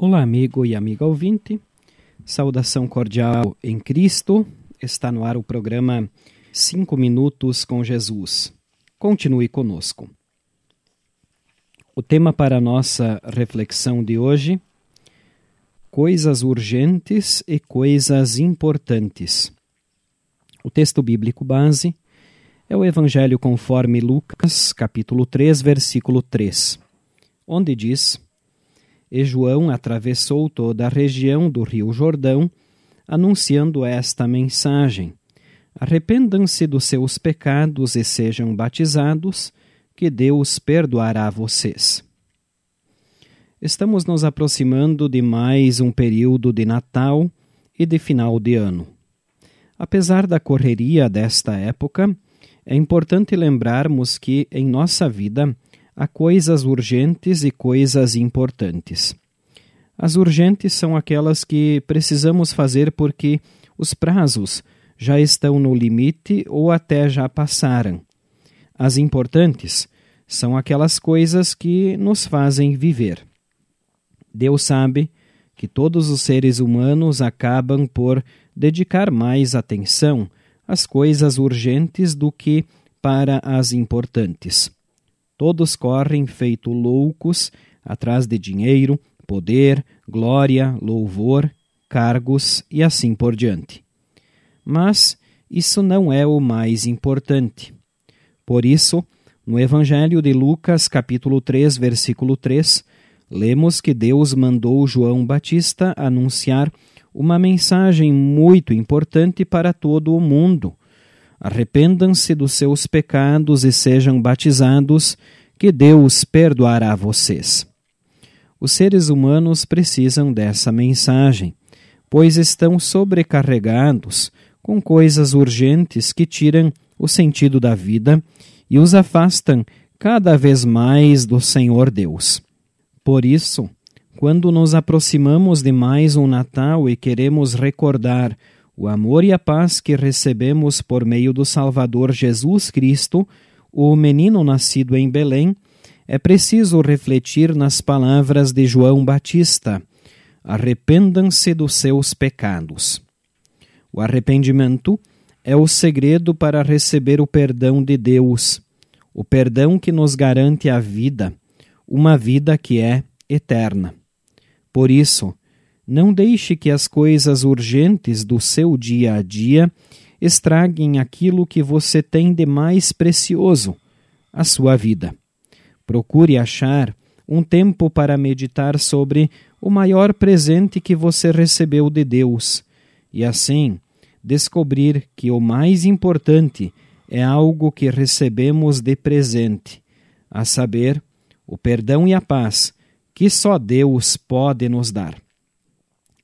Olá, amigo e amiga ouvinte. Saudação cordial em Cristo. Está no ar o programa 5 Minutos com Jesus. Continue conosco. O tema para a nossa reflexão de hoje: coisas urgentes e coisas importantes. O texto bíblico base é o Evangelho conforme Lucas, capítulo 3, versículo 3, onde diz: e João atravessou toda a região do Rio Jordão, anunciando esta mensagem: Arrependam-se dos seus pecados e sejam batizados, que Deus perdoará vocês. Estamos nos aproximando de mais um período de Natal e de final de ano. Apesar da correria desta época, é importante lembrarmos que, em nossa vida, há coisas urgentes e coisas importantes. As urgentes são aquelas que precisamos fazer porque os prazos já estão no limite ou até já passaram. As importantes são aquelas coisas que nos fazem viver. Deus sabe que todos os seres humanos acabam por dedicar mais atenção às coisas urgentes do que para as importantes. Todos correm feito loucos atrás de dinheiro, poder, glória, louvor, cargos e assim por diante. Mas isso não é o mais importante. Por isso, no Evangelho de Lucas, capítulo 3, versículo 3, lemos que Deus mandou João Batista anunciar uma mensagem muito importante para todo o mundo Arrependam-se dos seus pecados e sejam batizados, que Deus perdoará vocês. Os seres humanos precisam dessa mensagem, pois estão sobrecarregados com coisas urgentes que tiram o sentido da vida e os afastam cada vez mais do Senhor Deus. Por isso, quando nos aproximamos de mais um Natal e queremos recordar o amor e a paz que recebemos por meio do Salvador Jesus Cristo, o menino nascido em Belém, é preciso refletir nas palavras de João Batista: arrependam-se dos seus pecados. O arrependimento é o segredo para receber o perdão de Deus, o perdão que nos garante a vida, uma vida que é eterna. Por isso, não deixe que as coisas urgentes do seu dia a dia estraguem aquilo que você tem de mais precioso, a sua vida. Procure achar um tempo para meditar sobre o maior presente que você recebeu de Deus e assim descobrir que o mais importante é algo que recebemos de presente, a saber, o perdão e a paz que só Deus pode nos dar.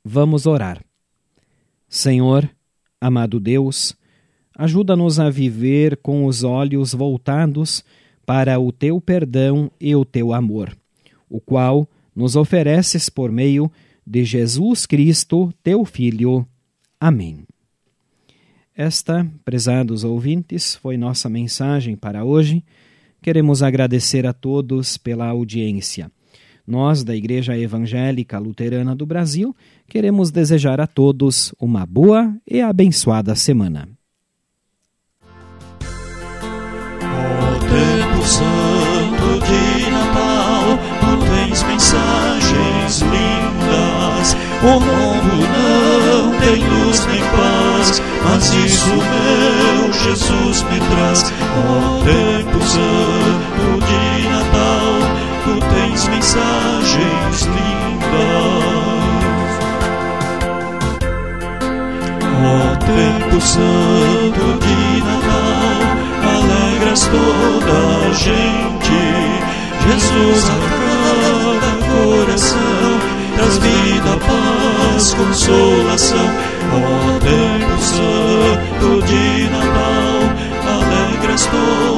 Vamos orar. Senhor, amado Deus, ajuda-nos a viver com os olhos voltados para o teu perdão e o teu amor, o qual nos ofereces por meio de Jesus Cristo, teu Filho. Amém. Esta, prezados ouvintes, foi nossa mensagem para hoje. Queremos agradecer a todos pela audiência. Nós, da Igreja Evangélica Luterana do Brasil, queremos desejar a todos uma boa e abençoada semana. Santo de Natal, tu tens mensagens lindas. O mundo não tem luz nem paz, mas isso meu Jesus me traz. Tempo santo mensagens lindas. Ó tempo santo de Natal, alegras toda a gente. Jesus a cada coração traz vida, paz, consolação. Ó tempo santo de Natal, alegras toda